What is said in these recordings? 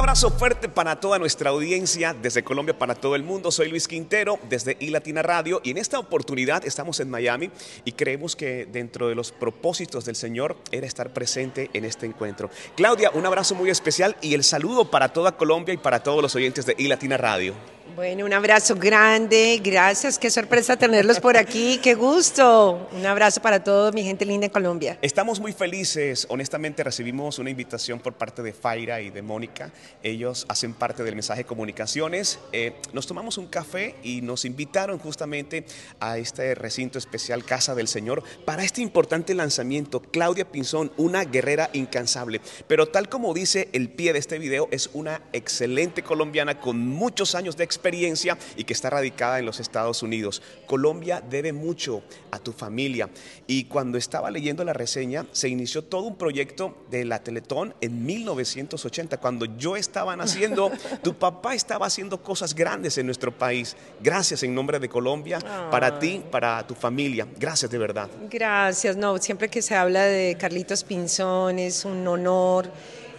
abrazo fuerte para toda nuestra audiencia, desde Colombia para todo el mundo. Soy Luis Quintero, desde iLatina Radio, y en esta oportunidad estamos en Miami y creemos que dentro de los propósitos del Señor era estar presente en este encuentro. Claudia, un abrazo muy especial y el saludo para toda Colombia y para todos los oyentes de iLatina Radio. Bueno, un abrazo grande, gracias, qué sorpresa tenerlos por aquí, qué gusto. Un abrazo para toda mi gente linda en Colombia. Estamos muy felices, honestamente recibimos una invitación por parte de Faira y de Mónica, ellos hacen parte del mensaje comunicaciones, eh, nos tomamos un café y nos invitaron justamente a este recinto especial Casa del Señor para este importante lanzamiento, Claudia Pinzón, una guerrera incansable, pero tal como dice el pie de este video, es una excelente colombiana con muchos años de experiencia experiencia y que está radicada en los Estados Unidos. Colombia debe mucho a tu familia. Y cuando estaba leyendo la reseña, se inició todo un proyecto de la Teletón en 1980. Cuando yo estaba naciendo, tu papá estaba haciendo cosas grandes en nuestro país. Gracias en nombre de Colombia, para ti, para tu familia. Gracias de verdad. Gracias. No, siempre que se habla de Carlitos Pinzón es un honor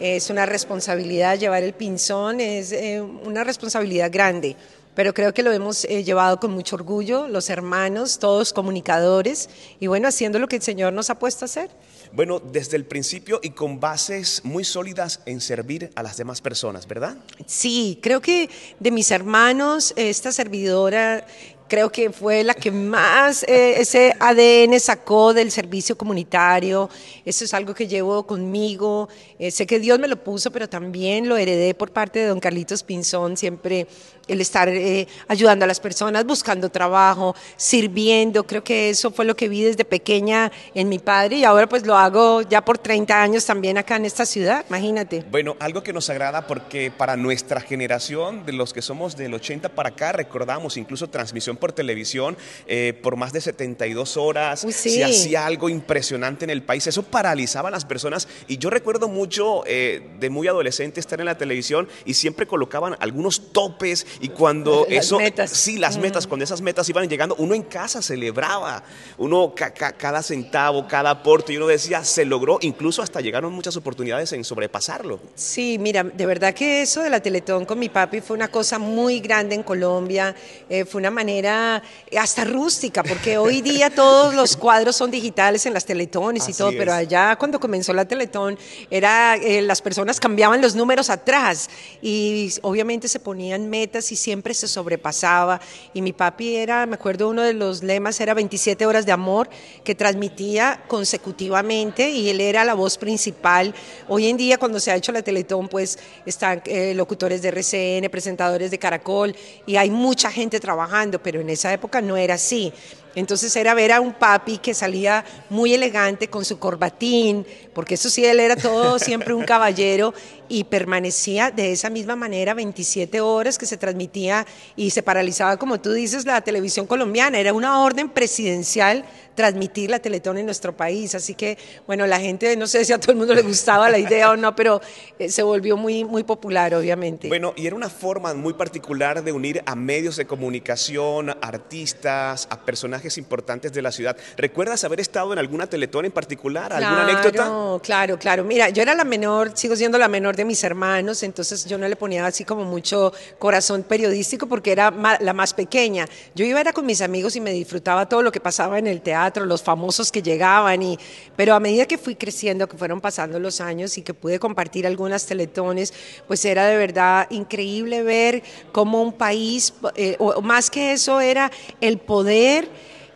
es una responsabilidad llevar el pinzón, es eh, una responsabilidad grande, pero creo que lo hemos eh, llevado con mucho orgullo, los hermanos, todos comunicadores, y bueno, haciendo lo que el Señor nos ha puesto a hacer. Bueno, desde el principio y con bases muy sólidas en servir a las demás personas, ¿verdad? Sí, creo que de mis hermanos, esta servidora creo que fue la que más eh, ese ADN sacó del servicio comunitario. Eso es algo que llevo conmigo. Eh, sé que Dios me lo puso, pero también lo heredé por parte de don Carlitos Pinzón, siempre el estar eh, ayudando a las personas, buscando trabajo, sirviendo. Creo que eso fue lo que vi desde pequeña en mi padre y ahora pues lo hago ya por 30 años también acá en esta ciudad, imagínate. Bueno, algo que nos agrada porque para nuestra generación, de los que somos del 80 para acá, recordamos incluso transmisión por televisión eh, por más de 72 horas, se hacía algo impresionante en el país, eso paralizaba a las personas y yo recuerdo mucho eh, de muy adolescente estar en la televisión y siempre colocaban algunos topes y cuando eso, sí, las metas, cuando esas metas iban llegando, uno en casa celebraba, uno cada centavo, cada aporte, y uno decía, se logró, incluso hasta llegaron muchas oportunidades en sobrepasarlo. Sí, mira, de verdad que eso de la Teletón con mi papi fue una cosa muy grande en Colombia, eh, fue una manera hasta rústica, porque hoy día todos los cuadros son digitales en las Teletones y todo, pero allá cuando comenzó la Teletón, era, eh, las personas cambiaban los números atrás y obviamente se ponían metas y siempre se sobrepasaba. Y mi papi era, me acuerdo, uno de los lemas era 27 horas de amor que transmitía consecutivamente y él era la voz principal. Hoy en día, cuando se ha hecho la Teletón, pues están eh, locutores de RCN, presentadores de Caracol y hay mucha gente trabajando, pero en esa época no era así. Entonces era ver a un papi que salía muy elegante con su corbatín, porque eso sí, él era todo siempre un caballero y permanecía de esa misma manera 27 horas que se transmitía y se paralizaba, como tú dices, la televisión colombiana. Era una orden presidencial transmitir la Teletón en nuestro país. Así que, bueno, la gente, no sé si a todo el mundo le gustaba la idea o no, pero eh, se volvió muy, muy popular, obviamente. Bueno, y era una forma muy particular de unir a medios de comunicación, artistas, a personajes importantes de la ciudad. ¿Recuerdas haber estado en alguna Teletón en particular? ¿Alguna anécdota? Claro, claro. Mira, yo era la menor, sigo siendo la menor de mis hermanos, entonces yo no le ponía así como mucho corazón periodístico porque era la más pequeña. Yo iba era con mis amigos y me disfrutaba todo lo que pasaba en el teatro los famosos que llegaban, y, pero a medida que fui creciendo, que fueron pasando los años y que pude compartir algunas teletones, pues era de verdad increíble ver cómo un país, eh, o más que eso, era el poder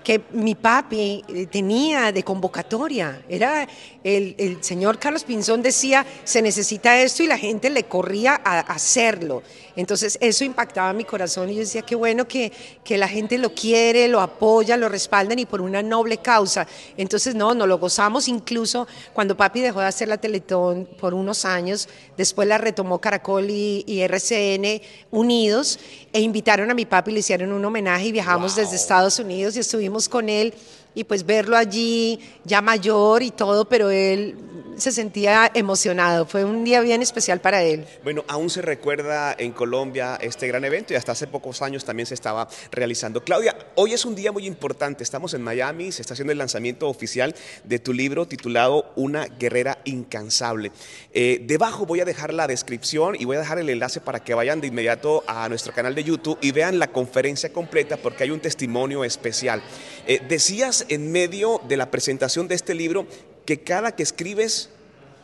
que mi papi eh, tenía de convocatoria. Era el, el, señor Carlos Pinzón decía, se necesita esto y la gente le corría a hacerlo. Entonces eso impactaba mi corazón y yo decía, qué bueno que, que la gente lo quiere, lo apoya, lo respaldan y por una noble causa. Entonces no, nos lo gozamos incluso cuando papi dejó de hacer la Teletón por unos años, después la retomó Caracol y, RCN unidos e invitaron a mi papi, le hicieron un homenaje y viajamos desde Estados Unidos y estuvimos con él y pues verlo allí ya mayor y todo, pero él se sentía emocionado. Fue un día bien especial para él. Bueno, aún se recuerda en Colombia este gran evento y hasta hace pocos años también se estaba realizando. Claudia, hoy es un día muy importante. Estamos en Miami, se está haciendo el lanzamiento oficial de tu libro titulado Una guerrera incansable. Eh, debajo voy a dejar la descripción y voy a dejar el enlace para que vayan de inmediato a nuestro canal de YouTube y vean la conferencia completa porque hay un testimonio especial. Eh, decías en medio de la presentación de este libro que cada que escribes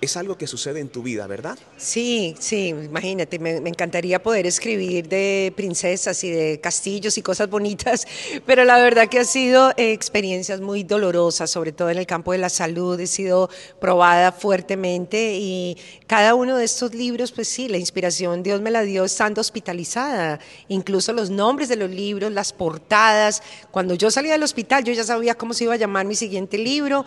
es algo que sucede en tu vida, ¿verdad? Sí, sí, imagínate, me, encantaría poder escribir de princesas y de castillos y cosas bonitas, pero la verdad que ha sido eh, experiencias muy dolorosas, sobre todo en el campo de la salud, he sido probada fuertemente y cada uno de estos libros, pues sí, la inspiración Dios me la dio estando hospitalizada, incluso los nombres de los libros, las portadas, cuando yo salía del hospital yo ya sabía cómo se iba a llamar mi siguiente libro,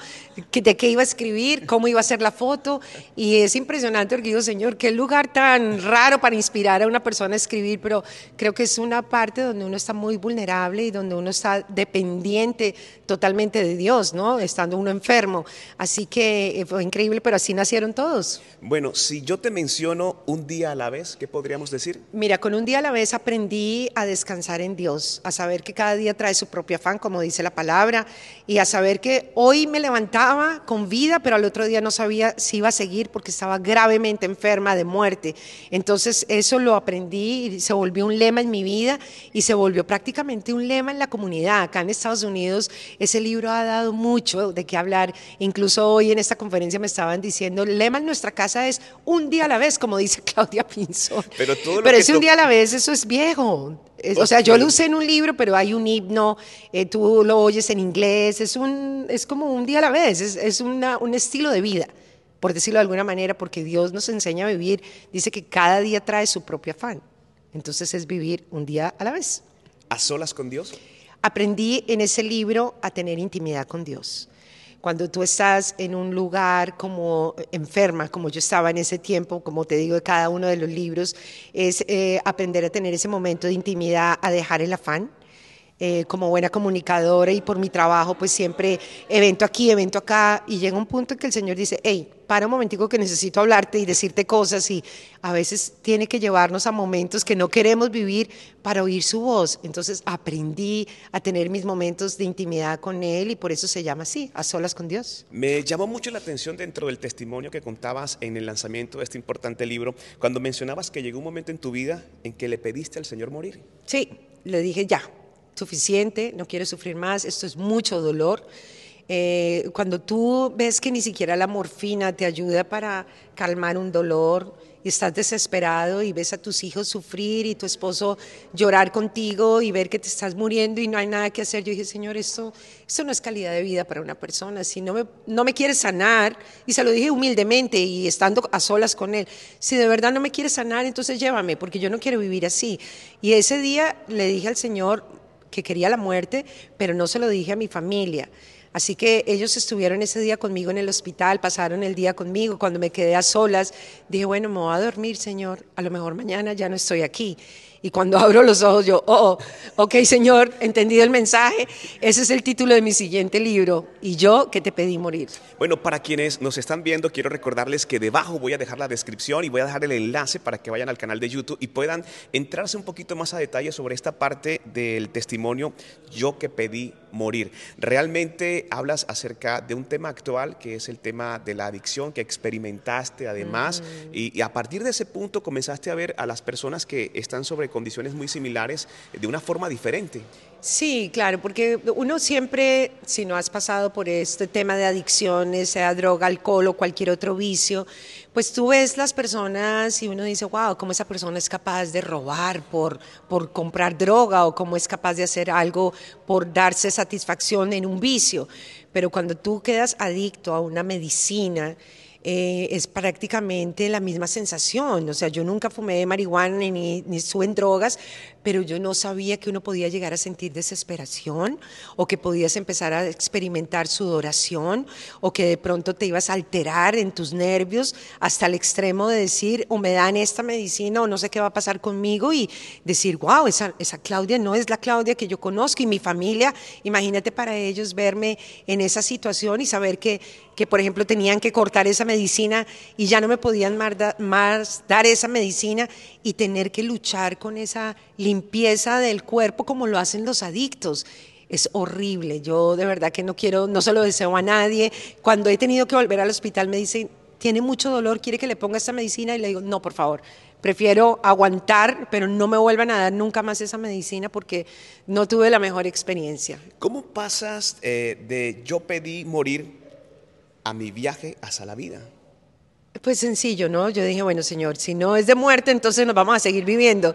de qué iba a escribir, cómo iba a ser la foto y es impresionante porque digo, Señor, qué lugar tan raro para inspirar a una persona a escribir, pero creo que es una parte donde uno está muy vulnerable y donde uno está dependiente totalmente de Dios, ¿no? Estando uno enfermo. Así que eh, fue increíble, pero así nacieron todos. Bueno, si yo te menciono un día a la vez, ¿qué podríamos decir? Mira, con un día a la vez aprendí a descansar en Dios, a saber que cada día trae su propio afán, como dice la palabra, y a saber que hoy me levantaba con vida, pero al otro día no sabía si iba a seguir porque estaba gravemente enferma de muerte. Entonces eso lo aprendí y se volvió un lema en mi vida y se volvió prácticamente un lema en la comunidad. Acá en Estados Unidos ese libro ha dado mucho de qué hablar. Incluso hoy en esta conferencia me estaban diciendo, el lema en nuestra casa es un día a la vez, como dice Claudia Pinzón. Pero, todo pero ese un día a la vez, eso es viejo. o sea, yo lo usé en un libro, pero hay un himno, eh, tú lo oyes en inglés, es, un, es como un día a la vez, es, es una, un estilo de vida por decirlo de alguna manera, porque Dios nos enseña a vivir, dice que cada día trae su propio afán. Entonces es vivir un día a la vez. ¿A solas con Dios? Aprendí en ese libro a tener intimidad con Dios. Cuando tú estás en un lugar como enferma, como yo estaba en ese tiempo, como te digo de cada uno de los libros, es eh, aprender a tener ese momento de intimidad, a dejar el afán, eh, como buena comunicadora y por mi trabajo, pues siempre evento aquí, evento acá, y llega un punto en que el Señor dice, hey, para un momentico que necesito hablarte y decirte cosas, y a veces tiene que llevarnos a momentos que no queremos vivir para oír su voz. Entonces aprendí a tener mis momentos de intimidad con Él y por eso se llama así, a solas con Dios. Me llamó mucho la atención dentro del testimonio que contabas en el lanzamiento de este importante libro, cuando mencionabas que llegó un momento en tu vida en que le pediste al Señor morir. Sí, le dije ya, suficiente, no quiero sufrir más, esto es mucho dolor. Eh, cuando tú ves que ni siquiera la morfina te ayuda para calmar un dolor y estás desesperado y ves a tus hijos sufrir y tu esposo llorar contigo y ver que te estás muriendo y no hay nada que hacer, yo dije, Señor, esto, esto no es calidad de vida para una persona. Si no me, no me quieres sanar, y se lo dije humildemente y estando a solas con Él, si de verdad no me quieres sanar, entonces llévame, porque yo no quiero vivir así. Y ese día le dije al Señor, que quería la muerte, pero no se lo dije a mi familia. Así que ellos estuvieron ese día conmigo en el hospital, pasaron el día conmigo. Cuando me quedé a solas, dije, bueno, me voy a dormir, Señor. A lo mejor mañana ya no estoy aquí. Y cuando abro los ojos, yo, oh, oh, ok, Señor, entendido el mensaje. Ese es el título de mi siguiente libro. Y yo que te pedí morir. Bueno, para quienes nos están viendo, quiero recordarles que debajo voy a dejar la descripción y voy a dejar el enlace para que vayan al canal de YouTube y puedan entrarse un poquito más a detalle sobre esta parte del testimonio Yo que pedí morir. Realmente hablas acerca de un tema actual que es el tema de la adicción que experimentaste además y, y a partir de ese punto comenzaste a ver a las personas que están sobre condiciones muy similares de una forma diferente. Sí, claro, porque uno siempre, si no has pasado por este tema de adicciones, sea droga, alcohol o cualquier otro vicio, pues tú ves las personas y uno dice, wow, cómo esa persona es capaz de robar por, por comprar droga o cómo es capaz de hacer algo por darse satisfacción en un vicio. Pero cuando tú quedas adicto a una medicina, eh, es prácticamente la misma sensación. O sea, yo nunca fumé marihuana ni, ni en drogas, pero yo no sabía que uno podía llegar a sentir desesperación o que podías empezar a experimentar sudoración o que de pronto te ibas a alterar en tus nervios hasta el extremo de decir, o me dan esta medicina o no sé qué va a pasar conmigo y decir, wow, esa Claudia no es la Claudia que yo conozco y mi familia, imagínate para ellos verme en esa situación y saber que, que por ejemplo, tenían que cortar esa medicina y ya no me podían más, dar esa medicina y tener que luchar con esa limpieza del cuerpo como lo hacen los adictos es horrible. Yo de verdad que no quiero, no se lo deseo a nadie. Cuando he tenido que volver al hospital me dicen, tiene mucho dolor, quiere que le ponga esta medicina y le digo, no, por favor, prefiero aguantar, pero no me vuelvan a dar nunca más esa medicina porque no tuve la mejor experiencia. ¿Cómo pasas eh, de yo pedí morir a mi viaje hacia la vida? Pues sencillo, ¿no? Yo dije, bueno, señor, si no es de muerte, entonces nos vamos a seguir viviendo.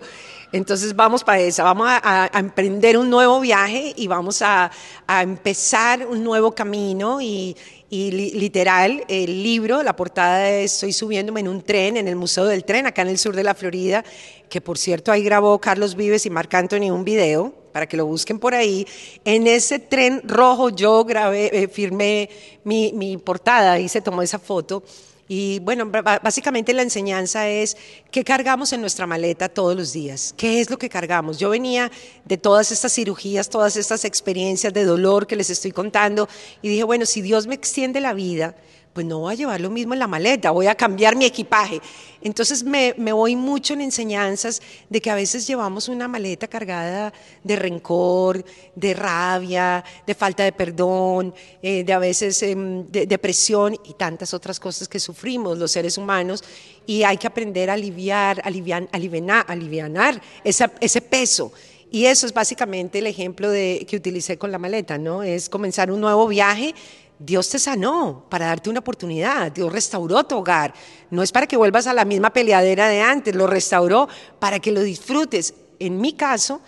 Entonces vamos para esa, vamos a, emprender un nuevo viaje y vamos a, empezar un nuevo camino y, literal, el libro, la portada es Estoy subiéndome en un tren, en el Museo del Tren, acá en el sur de la Florida, que por cierto ahí grabó Carlos Vives y Marc Anthony un video, para que lo busquen por ahí. En ese tren rojo yo grabé, eh, firmé mi, mi portada y se tomó esa foto. Y bueno, básicamente la enseñanza es qué cargamos en nuestra maleta todos los días, qué es lo que cargamos. Yo venía de todas estas cirugías, todas estas experiencias de dolor que les estoy contando y dije, bueno, si Dios me extiende la vida, pues no voy a llevar lo mismo en la maleta, voy a cambiar mi equipaje. Entonces me, voy mucho en enseñanzas de que a veces llevamos una maleta cargada de rencor, de rabia, de falta de perdón, eh, de a veces em, de depresión y tantas otras cosas que sufrimos los seres humanos y hay que aprender a aliviar, aliviar, alivianar ese peso. Y eso es básicamente el ejemplo que utilicé con la maleta, ¿no? Es comenzar un nuevo viaje Dios te sanó para darte una oportunidad, Dios restauró tu hogar. No es para que vuelvas a la misma peleadera de antes, lo restauró para que lo disfrutes. En mi caso,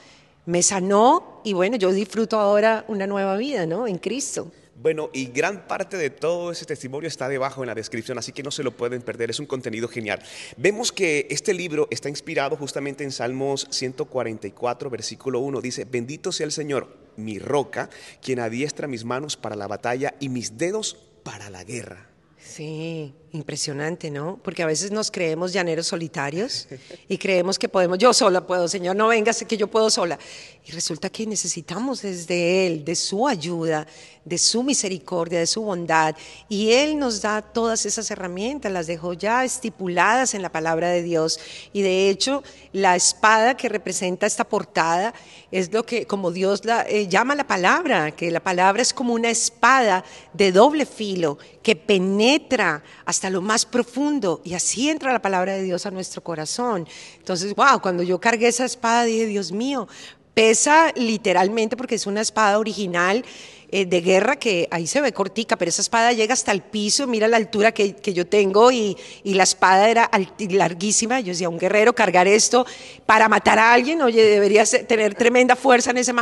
me sanó y bueno, yo disfruto ahora una nueva vida, ¿no? En Cristo. Bueno, y gran parte de todo ese testimonio está debajo en la descripción, así que no se lo pueden perder, es un contenido genial. Vemos que este libro está inspirado justamente en Salmos 144, versículo 1, dice, bendito sea el Señor, mi roca, quien adiestra mis manos para la batalla y mis dedos para la guerra. Sí, impresionante, ¿no? Porque a veces nos creemos llaneros solitarios y creemos que podemos, yo sola puedo, Señor, no vengas que yo puedo sola. Y resulta que necesitamos desde Él, de su ayuda, de su misericordia, de su bondad. Y Él nos da todas esas herramientas, las dejó ya estipuladas en la palabra de Dios. Y de hecho, la espada que representa esta portada es lo que, como Dios la eh, llama la palabra, que la palabra es como una espada de doble filo que penetra hasta lo más profundo y así entra la palabra de Dios a nuestro corazón. Entonces, wow, cuando yo cargué esa espada dije, Dios mío, pesa literalmente porque es una espada original eh, de guerra que ahí se ve cortica, pero esa espada llega hasta el piso, mira la altura que, yo tengo y, la espada era larguísima. Yo decía, un guerrero cargar esto para matar a alguien, oye, debería tener tremenda fuerza en ese...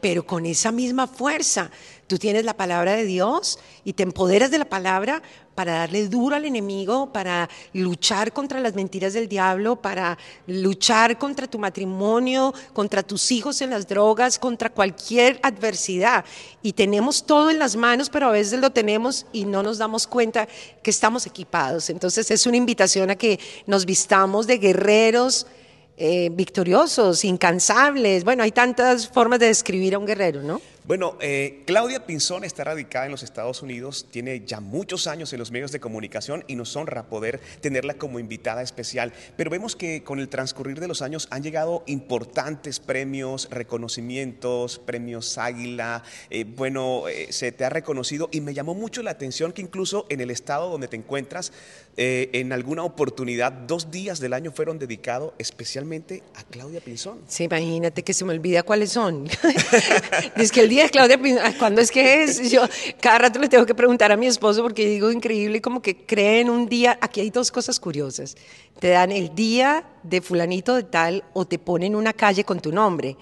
Pero con esa misma fuerza Tú tienes la palabra de Dios y te empoderas de la palabra para darle duro al enemigo, para luchar contra las mentiras del diablo, para luchar contra tu matrimonio, contra tus hijos en las drogas, contra cualquier adversidad. Y tenemos todo en las manos, pero a veces lo tenemos y no nos damos cuenta que estamos equipados. Entonces es una invitación a que nos vistamos de guerreros. Eh, victoriosos, incansables. Bueno, hay tantas formas de describir a un guerrero, ¿no? Bueno, eh, Claudia Pinzón está radicada en los Estados Unidos, tiene ya muchos años en los medios de comunicación y nos honra poder tenerla como invitada especial. Pero vemos que con el transcurrir de los años han llegado importantes premios, reconocimientos, premios Águila. Eh, bueno, eh, se te ha reconocido y me llamó mucho la atención que incluso en el estado donde te encuentras, en alguna oportunidad, dos días del año fueron dedicados especialmente a Claudia Pinzón. Sí, imagínate que se me olvida cuáles son. es que el Claudia ¿cuándo es que es? Yo cada rato le tengo que preguntar a mi esposo porque digo increíble como que creen un día, aquí hay dos cosas curiosas. Te dan el día de fulanito de tal o te ponen una calle con tu nombre.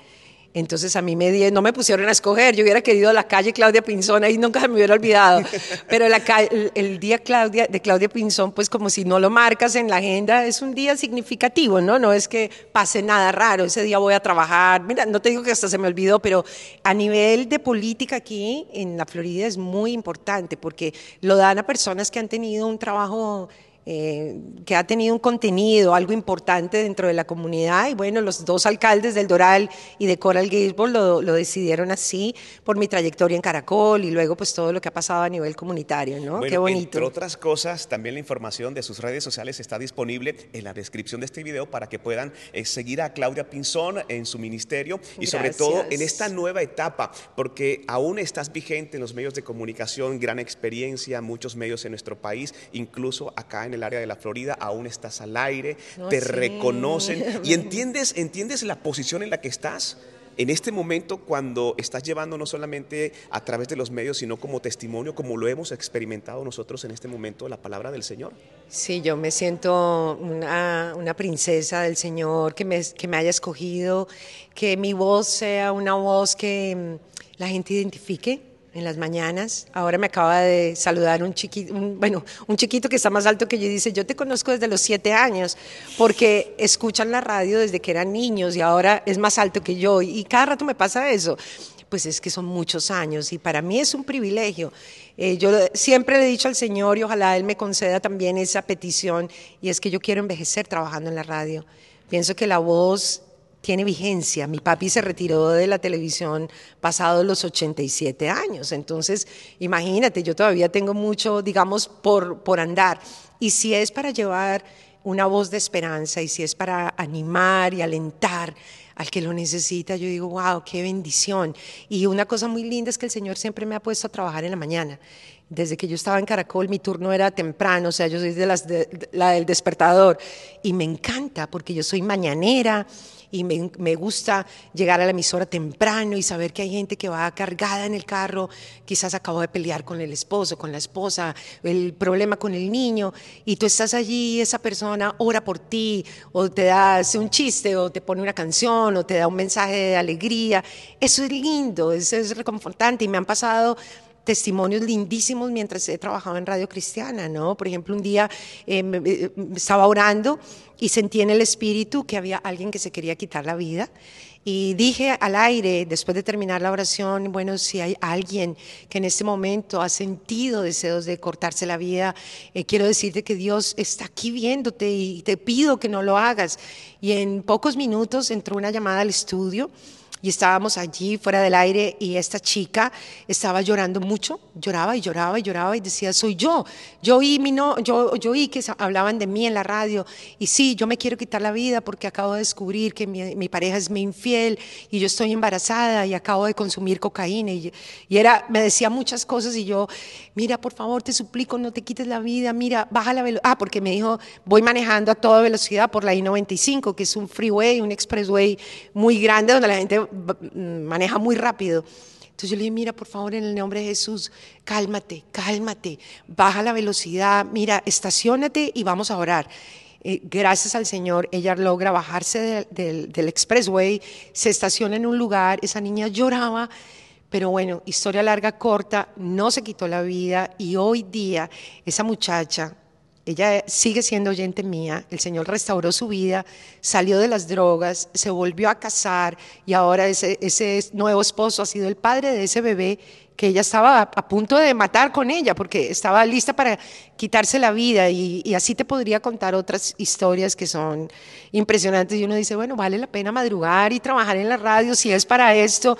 Entonces a mí me no me pusieron a escoger, yo hubiera querido la calle Claudia Pinzón, ahí nunca me hubiera olvidado, pero el, día Claudia, de Claudia Pinzón, pues como si no lo marcas en la agenda, es un día significativo, ¿no? No es que pase nada raro, ese día voy a trabajar, mira, no te digo que hasta se me olvidó, pero a nivel de política aquí en la Florida es muy importante porque lo dan a personas que han tenido un trabajo eh, que ha tenido un contenido, algo importante dentro de la comunidad. Y bueno, los dos alcaldes del Doral y de Coral Gables lo, lo, decidieron así por mi trayectoria en Caracol y luego pues todo lo que ha pasado a nivel comunitario, ¿no? Qué bonito. Entre otras cosas, también la información de sus redes sociales está disponible en la descripción de este video para que puedan eh, seguir a Claudia Pinzón en su ministerio y sobre todo en esta nueva etapa, porque aún estás vigente en los medios de comunicación, gran experiencia, muchos medios en nuestro país, incluso acá en en el área de la Florida, aún estás al aire, te reconocen. Y entiendes, entiendes la posición en la que estás en este momento cuando estás llevando no solamente a través de los medios, sino como testimonio, como lo hemos experimentado nosotros en este momento, la palabra del Señor? Sí, yo me siento una, una princesa del Señor, que me, que me haya escogido, que mi voz sea una voz que mm, la gente identifique en las mañanas. Ahora me acaba de saludar un chiquito, bueno, un chiquito que está más alto que yo y dice, yo te conozco desde los siete años, porque escuchan la radio desde que eran niños y ahora es más alto que yo. Y cada rato me pasa eso. Pues es que son muchos años y para mí es un privilegio. Eh, yo siempre le he dicho al Señor y ojalá Él me conceda también esa petición y es que yo quiero envejecer trabajando en la radio. Pienso que la voz tiene vigencia. Mi papi se retiró de la televisión pasado los 87 años. Entonces, imagínate, yo todavía tengo mucho, digamos, por, por andar. Y si es para llevar una voz de esperanza y si es para animar y alentar al que lo necesita, yo digo, wow, qué bendición. Y una cosa muy linda es que el Señor siempre me ha puesto a trabajar en la mañana. Desde que yo estaba en Caracol, mi turno era temprano, o sea, yo soy de las la del despertador. Y me encanta porque yo soy mañanera y me, gusta llegar a la emisora temprano y saber que hay gente que va cargada en el carro, quizás acabó de pelear con el esposo, con la esposa, el problema con el niño, y tú estás allí, esa persona ora por ti, o te hace un chiste, o te pone una canción, o te da un mensaje de alegría. Eso es lindo, eso es reconfortante, y me han pasado testimonios lindísimos mientras he trabajado en Radio Cristiana, ¿no? Por ejemplo, un día eh, eh, estaba orando y sentí en el espíritu que había alguien que se quería quitar la vida. Y dije al aire, después de terminar la oración, bueno, si hay alguien que en este momento ha sentido deseos de cortarse la vida, eh, quiero decirte que Dios está aquí viéndote y te pido que no lo hagas. Y en pocos minutos entró una llamada al estudio y estábamos allí fuera del aire y esta chica estaba llorando mucho, lloraba y lloraba y lloraba y decía, soy yo. Yo oí, mi no, yo, yo oí que hablaban de mí en la radio y sí, yo me quiero quitar la vida porque acabo de descubrir que mi, mi pareja es mi infiel y yo estoy embarazada y acabo de consumir cocaína y, y era, me decía muchas cosas y yo, mira, por favor, te suplico, no te quites la vida, mira, baja la velocidad. Ah, porque me dijo, voy manejando a toda velocidad por la I-95, que es un freeway, un expressway muy grande donde la gente maneja muy rápido. Entonces yo le dije, mira, por favor, en el nombre de Jesús, cálmate, cálmate, baja la velocidad, mira, estacionate y vamos a orar. Eh, gracias al Señor, ella logra bajarse del expressway, se estaciona en un lugar, esa niña lloraba, pero bueno, historia larga, corta, no se quitó la vida y hoy día esa muchacha ella sigue siendo oyente mía, el Señor restauró su vida, salió de las drogas, se volvió a casar y ahora ese, nuevo esposo ha sido el padre de ese bebé que ella estaba a, punto de matar con ella porque estaba lista para quitarse la vida. Y, y, así te podría contar otras historias que son impresionantes. Y uno dice, bueno, vale la pena madrugar y trabajar en la radio si es para esto,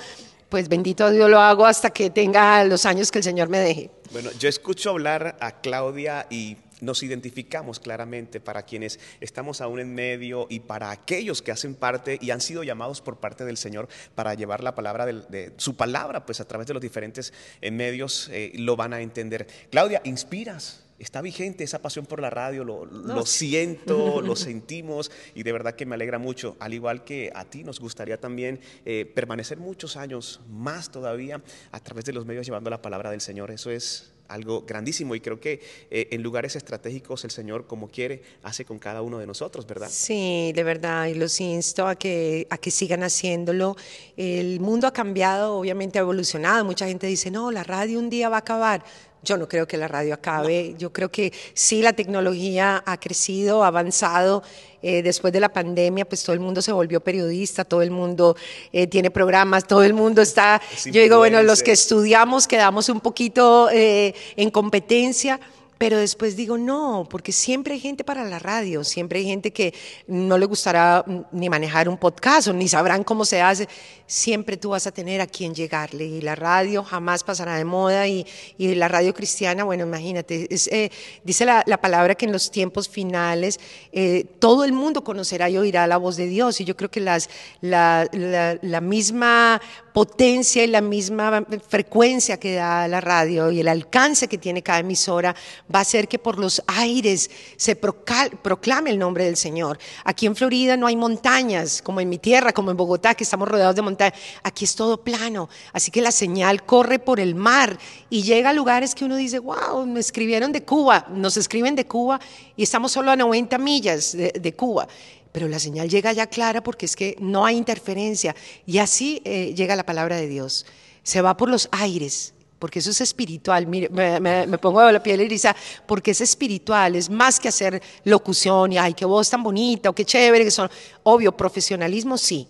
pues bendito Dios lo hago hasta que tenga los años que el Señor me deje. Bueno, yo escucho hablar a Claudia y nos identificamos claramente para quienes estamos aún en medio y para aquellos que hacen parte y han sido llamados por parte del Señor para llevar la palabra de, su palabra, pues a través de los diferentes eh, medios eh, lo van a entender. Claudia, inspiras está vigente esa pasión por la radio, lo, siento, lo sentimos y de verdad que me alegra mucho. Al igual que a ti nos gustaría también eh, permanecer muchos años más todavía a través de los medios llevando la palabra del Señor. Eso es algo grandísimo y creo que eh, en lugares estratégicos el Señor, como quiere, hace con cada uno de nosotros, ¿verdad? Sí, de verdad, y los insto a que, a que sigan haciéndolo. El mundo ha cambiado, obviamente ha evolucionado. Mucha gente dice, no, la radio un día va a acabar. Yo no creo que la radio acabe. Yo creo que sí, la tecnología ha crecido, ha avanzado. Eh, después de la pandemia, pues todo el mundo se volvió periodista, todo el mundo eh, tiene programas, todo el mundo está. Yo digo, bueno, los que estudiamos quedamos un poquito eh, en competencia pero después digo, no, porque siempre hay gente para la radio, siempre hay gente que no le gustará ni manejar un podcast o ni sabrán cómo se hace. Siempre tú vas a tener a quien llegarle y la radio jamás pasará de moda y, y la radio cristiana, bueno, imagínate, eh, dice la, la, palabra que en los tiempos finales eh, todo el mundo conocerá y oirá la voz de Dios y yo creo que las, la, la, la misma potencia y la misma frecuencia que da la radio y el alcance que tiene cada emisora va a hacer que por los aires se proclame el nombre del Señor. Aquí en Florida no hay montañas, como en mi tierra, como en Bogotá, que estamos rodeados de montañas. Aquí es todo plano, así que la señal corre por el mar y llega a lugares que uno dice, wow, me escribieron de Cuba, nos escriben de Cuba y estamos solo a 90 millas de, de Cuba pero la señal llega ya clara porque es que no hay interferencia y así eh, llega la palabra de Dios. Se va por los aires, porque eso es espiritual. Mire, me, pongo la piel eriza, porque es espiritual, es más que hacer locución y ay, qué voz tan bonita o qué chévere que son. Obvio, profesionalismo sí.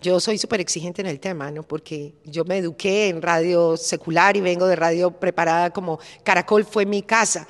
Yo soy súper exigente en el tema, ¿no? Porque yo me eduqué en radio secular y vengo de radio preparada como Caracol fue mi casa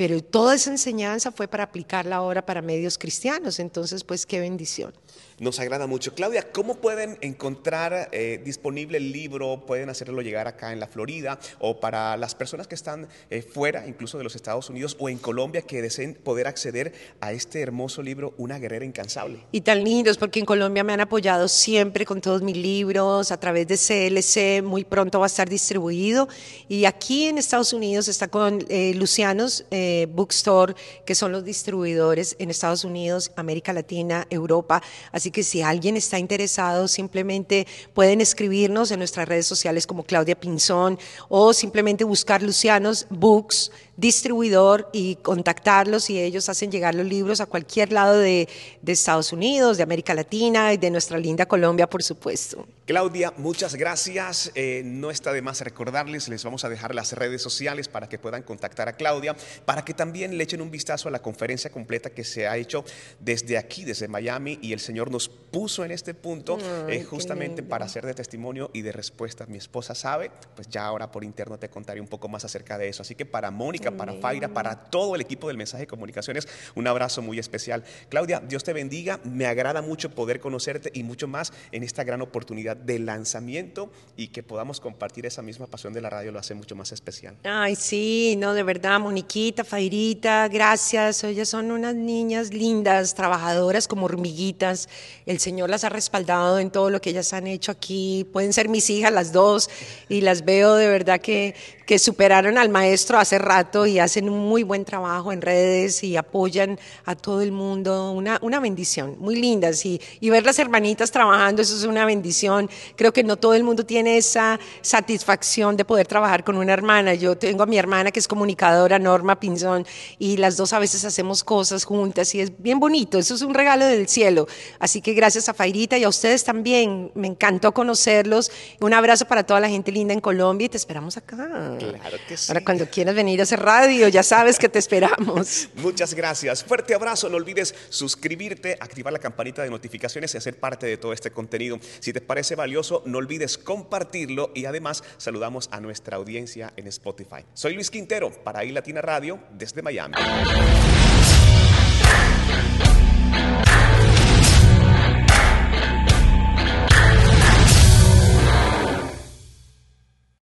pero toda esa enseñanza fue para aplicarla ahora para medios cristianos, entonces pues qué bendición nos agrada mucho. Claudia, ¿cómo pueden encontrar eh, disponible el libro? ¿Pueden hacerlo llegar acá en la Florida? O para las personas que están eh, fuera, incluso de los Estados Unidos o en Colombia, que deseen poder acceder a este hermoso libro, Una guerrera incansable. Y tan lindos, porque en Colombia me han apoyado siempre con todos mis libros, a través de CLC, muy pronto va a estar distribuido. Y aquí en Estados Unidos está con eh, Lucianos Bookstore, que son los distribuidores en Estados Unidos, América Latina, Europa. Así que si alguien está interesado, simplemente pueden escribirnos en nuestras redes sociales como Claudia Pinzón o simplemente buscar Lucianos Books distribuidor y contactarlos y ellos hacen llegar los libros a cualquier lado de, de, Estados Unidos, de América Latina y de nuestra linda Colombia, por supuesto. Claudia, muchas gracias. Eh, no está de más recordarles, les vamos a dejar las redes sociales para que puedan contactar a Claudia, para que también le echen un vistazo a la conferencia completa que se ha hecho desde aquí, desde Miami, y el Señor nos puso en este punto eh, justamente para hacer de testimonio y de respuesta. Mi esposa sabe, pues ya ahora por interno te contaré un poco más acerca de eso. Así que para Mónica, para Faira, para todo el equipo del Mensaje de Comunicaciones. Un abrazo muy especial. Claudia, Dios te bendiga. Me agrada mucho poder conocerte y mucho más en esta gran oportunidad de lanzamiento y que podamos compartir esa misma pasión de la radio lo hace mucho más especial. Ay, sí, no, de verdad, Moniquita, Fairita, gracias. Ellas son unas niñas lindas, trabajadoras como hormiguitas. El Señor las ha respaldado en todo lo que ellas han hecho aquí. Pueden ser mis hijas las dos y las veo de verdad que, que superaron al maestro hace rato y hacen un muy buen trabajo en redes y apoyan a todo el mundo. Una, una bendición, muy lindas. Y, y ver las hermanitas trabajando, eso es una bendición. Creo que no todo el mundo tiene esa satisfacción de poder trabajar con una hermana. Yo tengo a mi hermana que es comunicadora, Norma Pinzón, y las dos a veces hacemos cosas juntas y es bien bonito. Eso es un regalo del cielo. Así que gracias a Fairita y a ustedes también. Me encantó conocerlos. Un abrazo para toda la gente linda en Colombia y te esperamos acá. Claro que sí. Ahora, cuando quieras venir a hacer radio, ya sabes que te esperamos. Muchas gracias. Fuerte abrazo. No olvides suscribirte, activar la campanita de notificaciones y hacer parte de todo este contenido. Si te parece valioso, no olvides compartirlo y además saludamos a nuestra audiencia en Spotify. Soy Luis Quintero para iLatina Radio desde Miami.